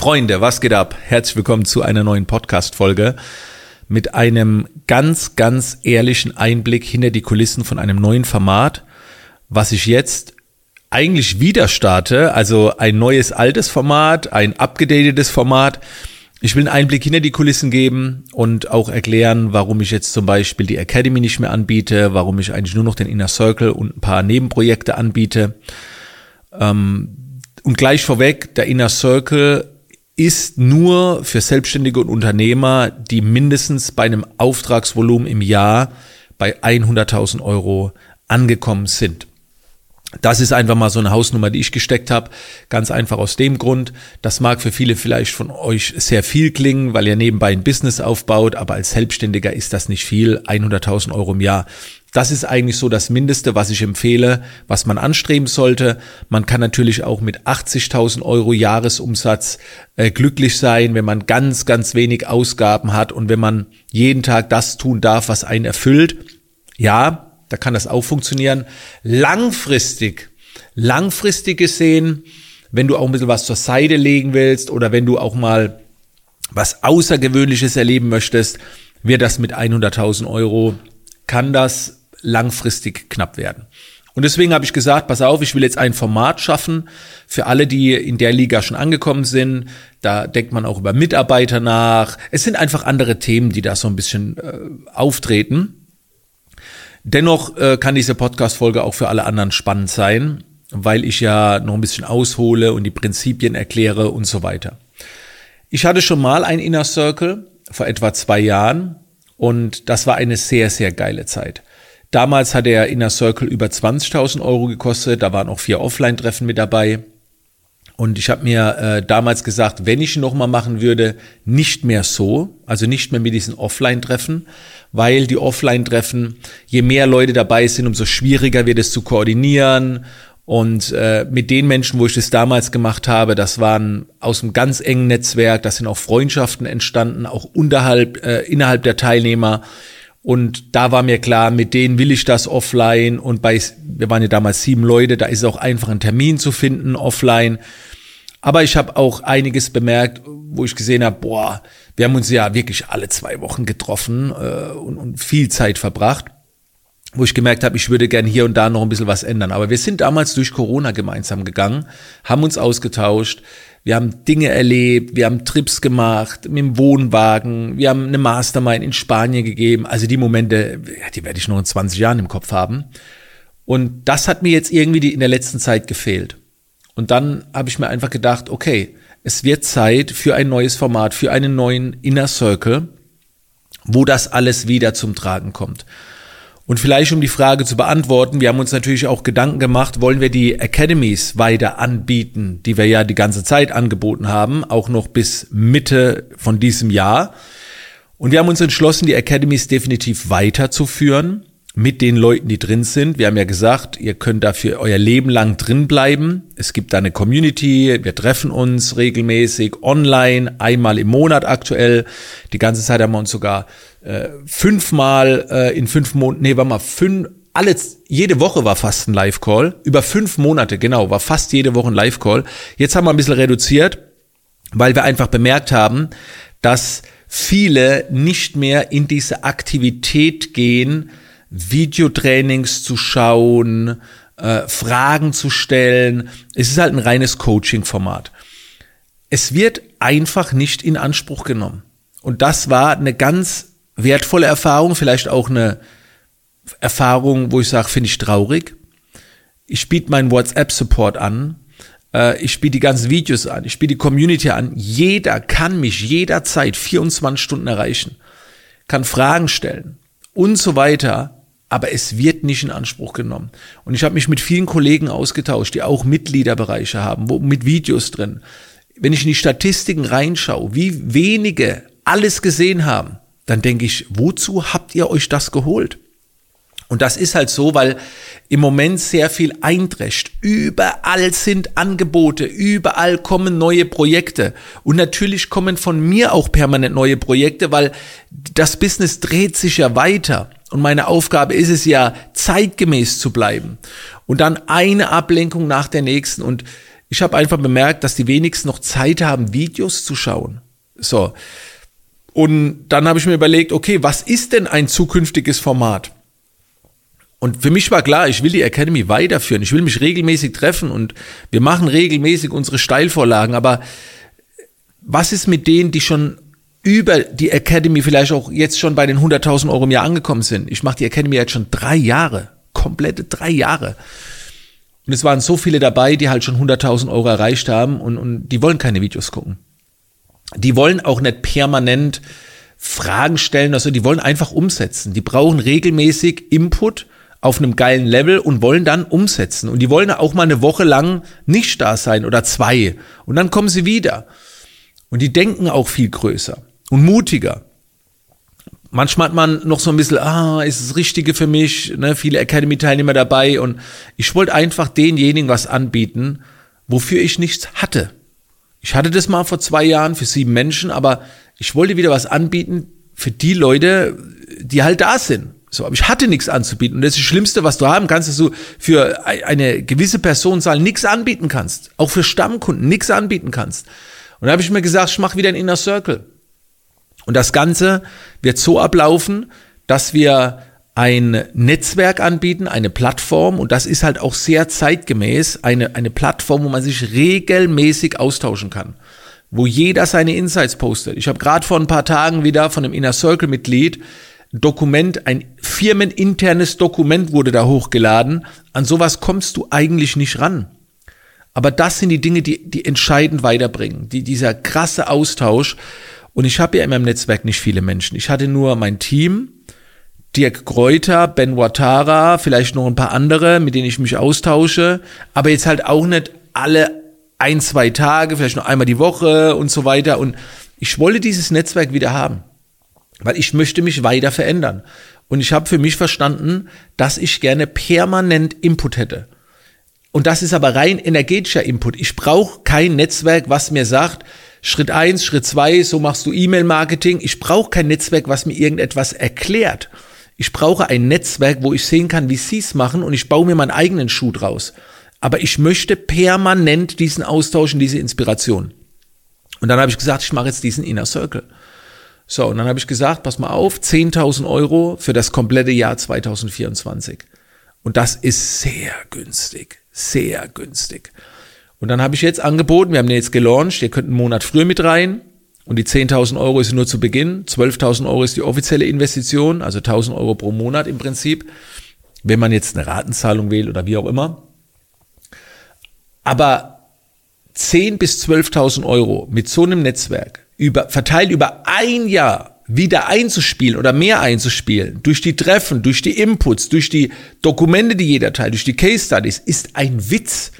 Freunde, was geht ab? Herzlich willkommen zu einer neuen Podcast-Folge mit einem ganz, ganz ehrlichen Einblick hinter die Kulissen von einem neuen Format, was ich jetzt eigentlich wieder starte. Also ein neues, altes Format, ein abgedatetes Format. Ich will einen Einblick hinter die Kulissen geben und auch erklären, warum ich jetzt zum Beispiel die Academy nicht mehr anbiete, warum ich eigentlich nur noch den Inner Circle und ein paar Nebenprojekte anbiete. Ähm, und gleich vorweg, der Inner Circle ist nur für Selbstständige und Unternehmer, die mindestens bei einem Auftragsvolumen im Jahr bei 100.000 Euro angekommen sind. Das ist einfach mal so eine Hausnummer, die ich gesteckt habe. Ganz einfach aus dem Grund, das mag für viele vielleicht von euch sehr viel klingen, weil ihr nebenbei ein Business aufbaut, aber als Selbstständiger ist das nicht viel. 100.000 Euro im Jahr. Das ist eigentlich so das Mindeste, was ich empfehle, was man anstreben sollte. Man kann natürlich auch mit 80.000 Euro Jahresumsatz äh, glücklich sein, wenn man ganz, ganz wenig Ausgaben hat und wenn man jeden Tag das tun darf, was einen erfüllt. Ja, da kann das auch funktionieren. Langfristig, langfristig gesehen, wenn du auch ein bisschen was zur Seite legen willst oder wenn du auch mal was Außergewöhnliches erleben möchtest, wird das mit 100.000 Euro, kann das langfristig knapp werden. Und deswegen habe ich gesagt, pass auf, ich will jetzt ein Format schaffen für alle, die in der Liga schon angekommen sind. Da denkt man auch über Mitarbeiter nach. Es sind einfach andere Themen, die da so ein bisschen äh, auftreten. Dennoch äh, kann diese Podcast-Folge auch für alle anderen spannend sein, weil ich ja noch ein bisschen aushole und die Prinzipien erkläre und so weiter. Ich hatte schon mal ein Inner Circle vor etwa zwei Jahren und das war eine sehr, sehr geile Zeit. Damals hat der Inner Circle über 20.000 Euro gekostet, da waren auch vier Offline-Treffen mit dabei. Und ich habe mir äh, damals gesagt, wenn ich ihn nochmal machen würde, nicht mehr so, also nicht mehr mit diesen Offline-Treffen, weil die Offline-Treffen, je mehr Leute dabei sind, umso schwieriger wird es zu koordinieren. Und äh, mit den Menschen, wo ich das damals gemacht habe, das waren aus einem ganz engen Netzwerk, da sind auch Freundschaften entstanden, auch unterhalb, äh, innerhalb der Teilnehmer. Und da war mir klar, mit denen will ich das offline. Und bei, wir waren ja damals sieben Leute, da ist es auch einfach ein Termin zu finden offline. Aber ich habe auch einiges bemerkt, wo ich gesehen habe, boah, wir haben uns ja wirklich alle zwei Wochen getroffen äh, und, und viel Zeit verbracht, wo ich gemerkt habe, ich würde gern hier und da noch ein bisschen was ändern. Aber wir sind damals durch Corona gemeinsam gegangen, haben uns ausgetauscht, wir haben Dinge erlebt, wir haben Trips gemacht mit dem Wohnwagen, wir haben eine Mastermind in Spanien gegeben. Also die Momente, die werde ich noch in 20 Jahren im Kopf haben. Und das hat mir jetzt irgendwie in der letzten Zeit gefehlt. Und dann habe ich mir einfach gedacht, okay, es wird Zeit für ein neues Format, für einen neuen Inner Circle, wo das alles wieder zum Tragen kommt. Und vielleicht um die Frage zu beantworten, wir haben uns natürlich auch Gedanken gemacht, wollen wir die Academies weiter anbieten, die wir ja die ganze Zeit angeboten haben, auch noch bis Mitte von diesem Jahr. Und wir haben uns entschlossen, die Academies definitiv weiterzuführen mit den Leuten, die drin sind. Wir haben ja gesagt, ihr könnt dafür euer Leben lang drin bleiben. Es gibt da eine Community, wir treffen uns regelmäßig online, einmal im Monat aktuell. Die ganze Zeit haben wir uns sogar äh, fünfmal äh, in fünf Monaten, nee, war mal fünf, alles, jede Woche war fast ein Live-Call. Über fünf Monate, genau, war fast jede Woche ein Live-Call. Jetzt haben wir ein bisschen reduziert, weil wir einfach bemerkt haben, dass viele nicht mehr in diese Aktivität gehen, Videotrainings zu schauen, äh, Fragen zu stellen. Es ist halt ein reines Coaching-Format. Es wird einfach nicht in Anspruch genommen. Und das war eine ganz wertvolle Erfahrung, vielleicht auch eine Erfahrung, wo ich sage, finde ich traurig. Ich biete meinen WhatsApp-Support an. Äh, ich biete die ganzen Videos an. Ich biete die Community an. Jeder kann mich jederzeit 24 Stunden erreichen, kann Fragen stellen und so weiter aber es wird nicht in Anspruch genommen. Und ich habe mich mit vielen Kollegen ausgetauscht, die auch Mitgliederbereiche haben, wo, mit Videos drin. Wenn ich in die Statistiken reinschaue, wie wenige alles gesehen haben, dann denke ich, wozu habt ihr euch das geholt? Und das ist halt so, weil im Moment sehr viel eindrescht. Überall sind Angebote, überall kommen neue Projekte. Und natürlich kommen von mir auch permanent neue Projekte, weil das Business dreht sich ja weiter. Und meine Aufgabe ist es ja, zeitgemäß zu bleiben. Und dann eine Ablenkung nach der nächsten. Und Ich habe einfach bemerkt, dass die wenigsten noch Zeit haben, Videos zu schauen. So. Und dann habe ich mir überlegt, okay, was ist denn ein zukünftiges Format? Und für mich war klar, ich will die Academy weiterführen. Ich will mich regelmäßig treffen und wir machen regelmäßig unsere Steilvorlagen. Aber was ist mit denen, die schon über die Academy vielleicht auch jetzt schon bei den 100.000 Euro im Jahr angekommen sind? Ich mache die Academy jetzt schon drei Jahre, komplette drei Jahre. Und es waren so viele dabei, die halt schon 100.000 Euro erreicht haben und, und die wollen keine Videos gucken. Die wollen auch nicht permanent Fragen stellen, also die wollen einfach umsetzen. Die brauchen regelmäßig Input auf einem geilen Level und wollen dann umsetzen. Und die wollen auch mal eine Woche lang nicht da sein oder zwei. Und dann kommen sie wieder. Und die denken auch viel größer und mutiger. Manchmal hat man noch so ein bisschen, ah, ist das Richtige für mich, ne, viele Academy-Teilnehmer dabei und ich wollte einfach denjenigen was anbieten, wofür ich nichts hatte. Ich hatte das mal vor zwei Jahren für sieben Menschen, aber ich wollte wieder was anbieten für die Leute, die halt da sind. So, aber ich hatte nichts anzubieten. Und das, ist das Schlimmste, was du haben kannst, dass du für eine gewisse Personenzahl nichts anbieten kannst. Auch für Stammkunden nichts anbieten kannst. Und da habe ich mir gesagt, ich mache wieder ein Inner Circle. Und das Ganze wird so ablaufen, dass wir ein Netzwerk anbieten, eine Plattform und das ist halt auch sehr zeitgemäß, eine, eine Plattform, wo man sich regelmäßig austauschen kann, wo jeder seine Insights postet. Ich habe gerade vor ein paar Tagen wieder von einem Inner Circle Mitglied Dokument, ein firmeninternes Dokument wurde da hochgeladen. An sowas kommst du eigentlich nicht ran. Aber das sind die Dinge, die, die entscheidend weiterbringen. Die, dieser krasse Austausch, und ich habe ja in meinem Netzwerk nicht viele Menschen. Ich hatte nur mein Team, Dirk Kräuter, Ben Watara, vielleicht noch ein paar andere, mit denen ich mich austausche, aber jetzt halt auch nicht alle ein, zwei Tage, vielleicht noch einmal die Woche und so weiter. Und ich wollte dieses Netzwerk wieder haben, weil ich möchte mich weiter verändern. Und ich habe für mich verstanden, dass ich gerne permanent Input hätte. Und das ist aber rein energetischer Input. Ich brauche kein Netzwerk, was mir sagt, Schritt eins, Schritt zwei, so machst du E-Mail-Marketing. Ich brauche kein Netzwerk, was mir irgendetwas erklärt. Ich brauche ein Netzwerk, wo ich sehen kann, wie sie es machen und ich baue mir meinen eigenen Schuh draus. Aber ich möchte permanent diesen Austausch und diese Inspiration. Und dann habe ich gesagt, ich mache jetzt diesen Inner Circle. So, und dann habe ich gesagt, pass mal auf, 10.000 Euro für das komplette Jahr 2024. Und das ist sehr günstig, sehr günstig. Und dann habe ich jetzt angeboten, wir haben den jetzt gelauncht, ihr könnt einen Monat früher mit rein. Und die 10.000 Euro ist nur zu Beginn. 12.000 Euro ist die offizielle Investition, also 1.000 Euro pro Monat im Prinzip, wenn man jetzt eine Ratenzahlung wählt oder wie auch immer. Aber 10.000 bis 12.000 Euro mit so einem Netzwerk über, verteilt über ein Jahr wieder einzuspielen oder mehr einzuspielen, durch die Treffen, durch die Inputs, durch die Dokumente, die jeder teilt, durch die Case Studies, ist ein Witz.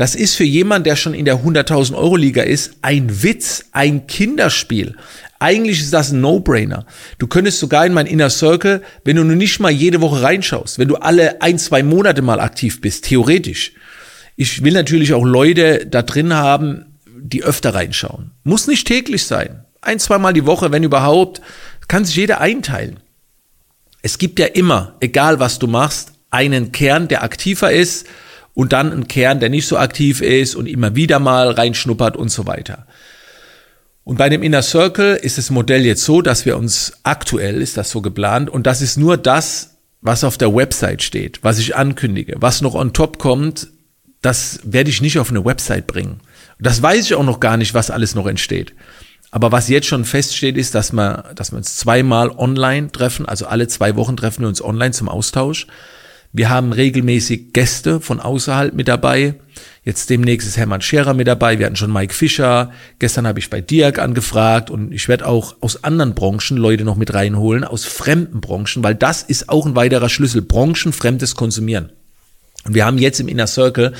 Das ist für jemand, der schon in der 100.000 Euro Liga ist, ein Witz, ein Kinderspiel. Eigentlich ist das ein No-Brainer. Du könntest sogar in mein Inner Circle, wenn du nur nicht mal jede Woche reinschaust, wenn du alle ein, zwei Monate mal aktiv bist, theoretisch. Ich will natürlich auch Leute da drin haben, die öfter reinschauen. Muss nicht täglich sein. Ein, zweimal die Woche, wenn überhaupt, kann sich jeder einteilen. Es gibt ja immer, egal was du machst, einen Kern, der aktiver ist und dann ein Kern, der nicht so aktiv ist und immer wieder mal reinschnuppert und so weiter. Und bei dem Inner Circle ist das Modell jetzt so, dass wir uns aktuell ist das so geplant und das ist nur das, was auf der Website steht, was ich ankündige, was noch on top kommt, das werde ich nicht auf eine Website bringen. Das weiß ich auch noch gar nicht, was alles noch entsteht. Aber was jetzt schon feststeht, ist, dass wir, dass wir uns zweimal online treffen, also alle zwei Wochen treffen wir uns online zum Austausch. Wir haben regelmäßig Gäste von außerhalb mit dabei. Jetzt demnächst ist Hermann Scherer mit dabei. Wir hatten schon Mike Fischer. Gestern habe ich bei Dirk angefragt und ich werde auch aus anderen Branchen Leute noch mit reinholen, aus fremden Branchen, weil das ist auch ein weiterer Schlüssel. Branchenfremdes Konsumieren. Und wir haben jetzt im Inner Circle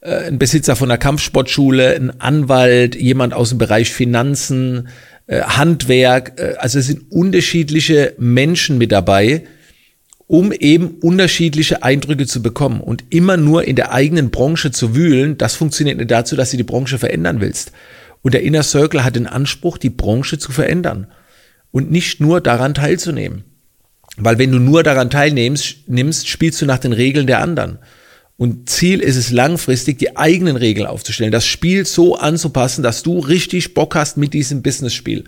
äh, einen Besitzer von der Kampfsportschule, einen Anwalt, jemand aus dem Bereich Finanzen, äh, Handwerk. Äh, also es sind unterschiedliche Menschen mit dabei, um eben unterschiedliche Eindrücke zu bekommen und immer nur in der eigenen Branche zu wühlen, das funktioniert nicht dazu, dass du die Branche verändern willst. Und der Inner Circle hat den Anspruch, die Branche zu verändern und nicht nur daran teilzunehmen. Weil wenn du nur daran teilnimmst, nimmst, spielst du nach den Regeln der anderen. Und Ziel ist es langfristig, die eigenen Regeln aufzustellen, das Spiel so anzupassen, dass du richtig Bock hast mit diesem Business-Spiel.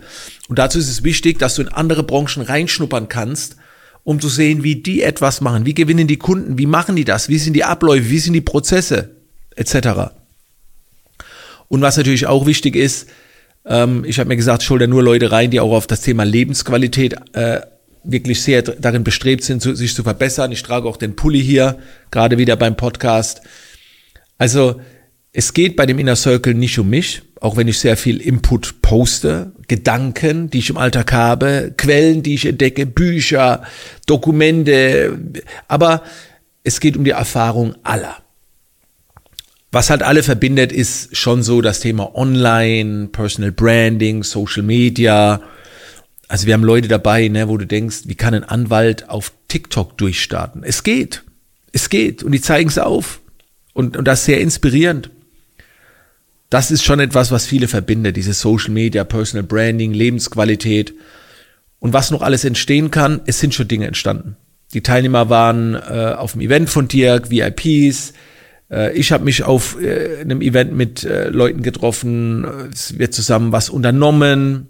Und dazu ist es wichtig, dass du in andere Branchen reinschnuppern kannst, um zu sehen, wie die etwas machen, wie gewinnen die Kunden, wie machen die das, wie sind die Abläufe, wie sind die Prozesse, etc. Und was natürlich auch wichtig ist, ähm, ich habe mir gesagt, ich hole da nur Leute rein, die auch auf das Thema Lebensqualität äh, wirklich sehr darin bestrebt sind, sich zu verbessern. Ich trage auch den Pulli hier, gerade wieder beim Podcast. Also es geht bei dem Inner Circle nicht um mich, auch wenn ich sehr viel Input poste, Gedanken, die ich im Alltag habe, Quellen, die ich entdecke, Bücher, Dokumente, aber es geht um die Erfahrung aller. Was halt alle verbindet, ist schon so das Thema Online, Personal Branding, Social Media, also wir haben Leute dabei, ne, wo du denkst, wie kann ein Anwalt auf TikTok durchstarten? Es geht. Es geht. Und die zeigen es auf. Und, und das ist sehr inspirierend. Das ist schon etwas, was viele verbindet, diese Social Media, Personal Branding, Lebensqualität. Und was noch alles entstehen kann, es sind schon Dinge entstanden. Die Teilnehmer waren äh, auf dem Event von Dirk, VIPs. Äh, ich habe mich auf äh, einem Event mit äh, Leuten getroffen. Es wird zusammen was unternommen.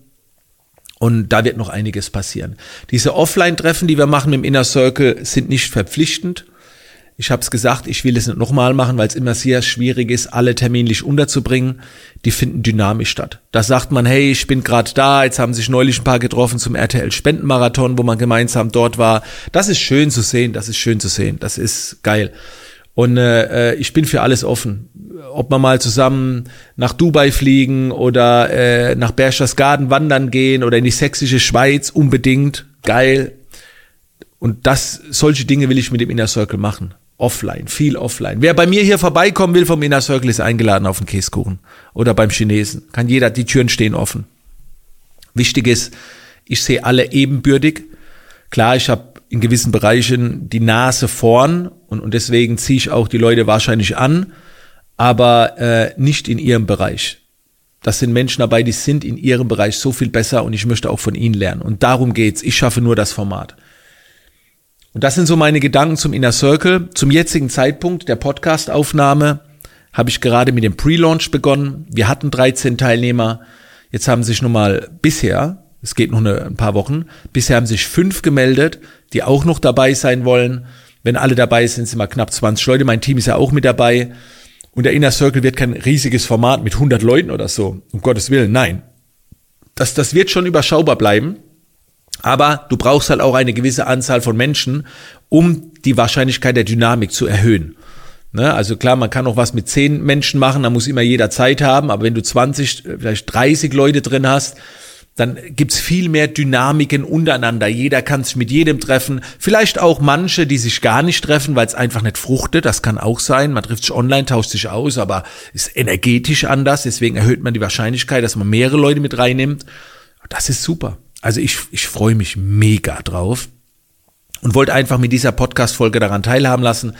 Und da wird noch einiges passieren. Diese Offline-Treffen, die wir machen im Inner Circle, sind nicht verpflichtend. Ich habe es gesagt, ich will es nicht nochmal machen, weil es immer sehr schwierig ist, alle terminlich unterzubringen. Die finden dynamisch statt. Da sagt man, hey, ich bin gerade da, jetzt haben sich neulich ein paar getroffen zum RTL Spendenmarathon, wo man gemeinsam dort war. Das ist schön zu sehen, das ist schön zu sehen, das ist geil. Und äh, äh ich bin für alles offen ob wir mal zusammen nach Dubai fliegen oder äh, nach Berchtesgaden wandern gehen oder in die sächsische Schweiz, unbedingt. Geil. Und das, solche Dinge will ich mit dem Inner Circle machen. Offline, viel offline. Wer bei mir hier vorbeikommen will vom Inner Circle, ist eingeladen auf den Käsekuchen. Oder beim Chinesen. Kann jeder, die Türen stehen offen. Wichtig ist, ich sehe alle ebenbürtig. Klar, ich habe in gewissen Bereichen die Nase vorn und, und deswegen ziehe ich auch die Leute wahrscheinlich an aber äh, nicht in ihrem Bereich. Das sind Menschen dabei, die sind in ihrem Bereich so viel besser und ich möchte auch von ihnen lernen. Und darum geht's. Ich schaffe nur das Format. Und das sind so meine Gedanken zum Inner Circle. Zum jetzigen Zeitpunkt der Podcastaufnahme habe ich gerade mit dem Pre-Launch begonnen. Wir hatten 13 Teilnehmer. Jetzt haben sich nun mal bisher, es geht noch ein paar Wochen, bisher haben sich fünf gemeldet, die auch noch dabei sein wollen. Wenn alle dabei sind, sind wir knapp 20 Leute. Mein Team ist ja auch mit dabei. Und der Inner Circle wird kein riesiges Format mit 100 Leuten oder so. Um Gottes Willen, nein. Das, das wird schon überschaubar bleiben. Aber du brauchst halt auch eine gewisse Anzahl von Menschen, um die Wahrscheinlichkeit der Dynamik zu erhöhen. Ne? Also klar, man kann auch was mit 10 Menschen machen, da muss immer jeder Zeit haben, aber wenn du 20, vielleicht 30 Leute drin hast, dann gibt's viel mehr Dynamiken untereinander. Jeder kann sich mit jedem treffen. Vielleicht auch manche, die sich gar nicht treffen, weil es einfach nicht fruchtet. Das kann auch sein. Man trifft sich online, tauscht sich aus, aber ist energetisch anders. Deswegen erhöht man die Wahrscheinlichkeit, dass man mehrere Leute mit reinnimmt. Das ist super. Also ich, ich freue mich mega drauf und wollte einfach mit dieser Podcast-Folge daran teilhaben lassen,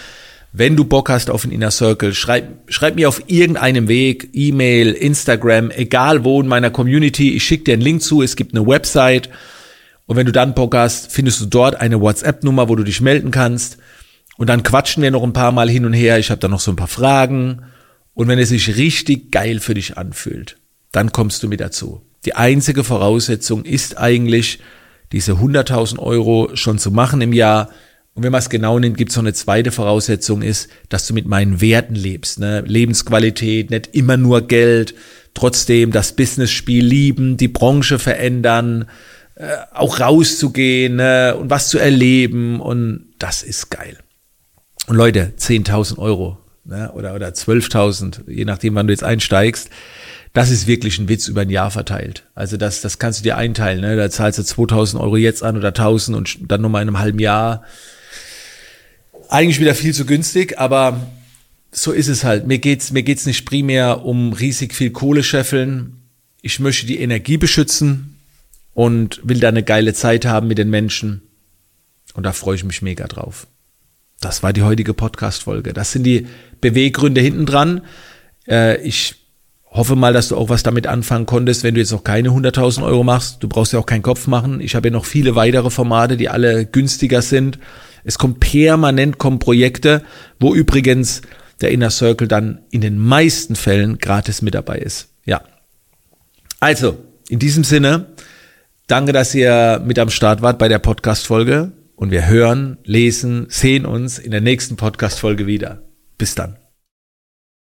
wenn du Bock hast auf einen Inner Circle, schreib, schreib mir auf irgendeinem Weg, E-Mail, Instagram, egal wo in meiner Community. Ich schicke dir einen Link zu. Es gibt eine Website. Und wenn du dann Bock hast, findest du dort eine WhatsApp-Nummer, wo du dich melden kannst. Und dann quatschen wir noch ein paar Mal hin und her. Ich habe da noch so ein paar Fragen. Und wenn es sich richtig geil für dich anfühlt, dann kommst du mit dazu. Die einzige Voraussetzung ist eigentlich, diese 100.000 Euro schon zu machen im Jahr und wenn man es genau nimmt, gibt es noch eine zweite Voraussetzung ist, dass du mit meinen Werten lebst. Ne? Lebensqualität, nicht immer nur Geld, trotzdem das Business-Spiel lieben, die Branche verändern, äh, auch rauszugehen ne? und was zu erleben. Und das ist geil. Und Leute, 10.000 Euro ne? oder, oder 12.000, je nachdem, wann du jetzt einsteigst. Das ist wirklich ein Witz über ein Jahr verteilt. Also das, das kannst du dir einteilen. Ne? Da zahlst du 2000 Euro jetzt an oder 1000 und dann nochmal in einem halben Jahr eigentlich wieder viel zu günstig, aber so ist es halt. Mir geht's, mir geht's nicht primär um riesig viel Kohle scheffeln. Ich möchte die Energie beschützen und will da eine geile Zeit haben mit den Menschen. Und da freue ich mich mega drauf. Das war die heutige Podcast-Folge. Das sind die Beweggründe hinten dran. Äh, ich hoffe mal, dass du auch was damit anfangen konntest, wenn du jetzt noch keine 100.000 Euro machst. Du brauchst ja auch keinen Kopf machen. Ich habe ja noch viele weitere Formate, die alle günstiger sind. Es kommt permanent kommen Projekte, wo übrigens der Inner Circle dann in den meisten Fällen gratis mit dabei ist. Ja. Also, in diesem Sinne, danke, dass ihr mit am Start wart bei der Podcast-Folge und wir hören, lesen, sehen uns in der nächsten Podcast-Folge wieder. Bis dann.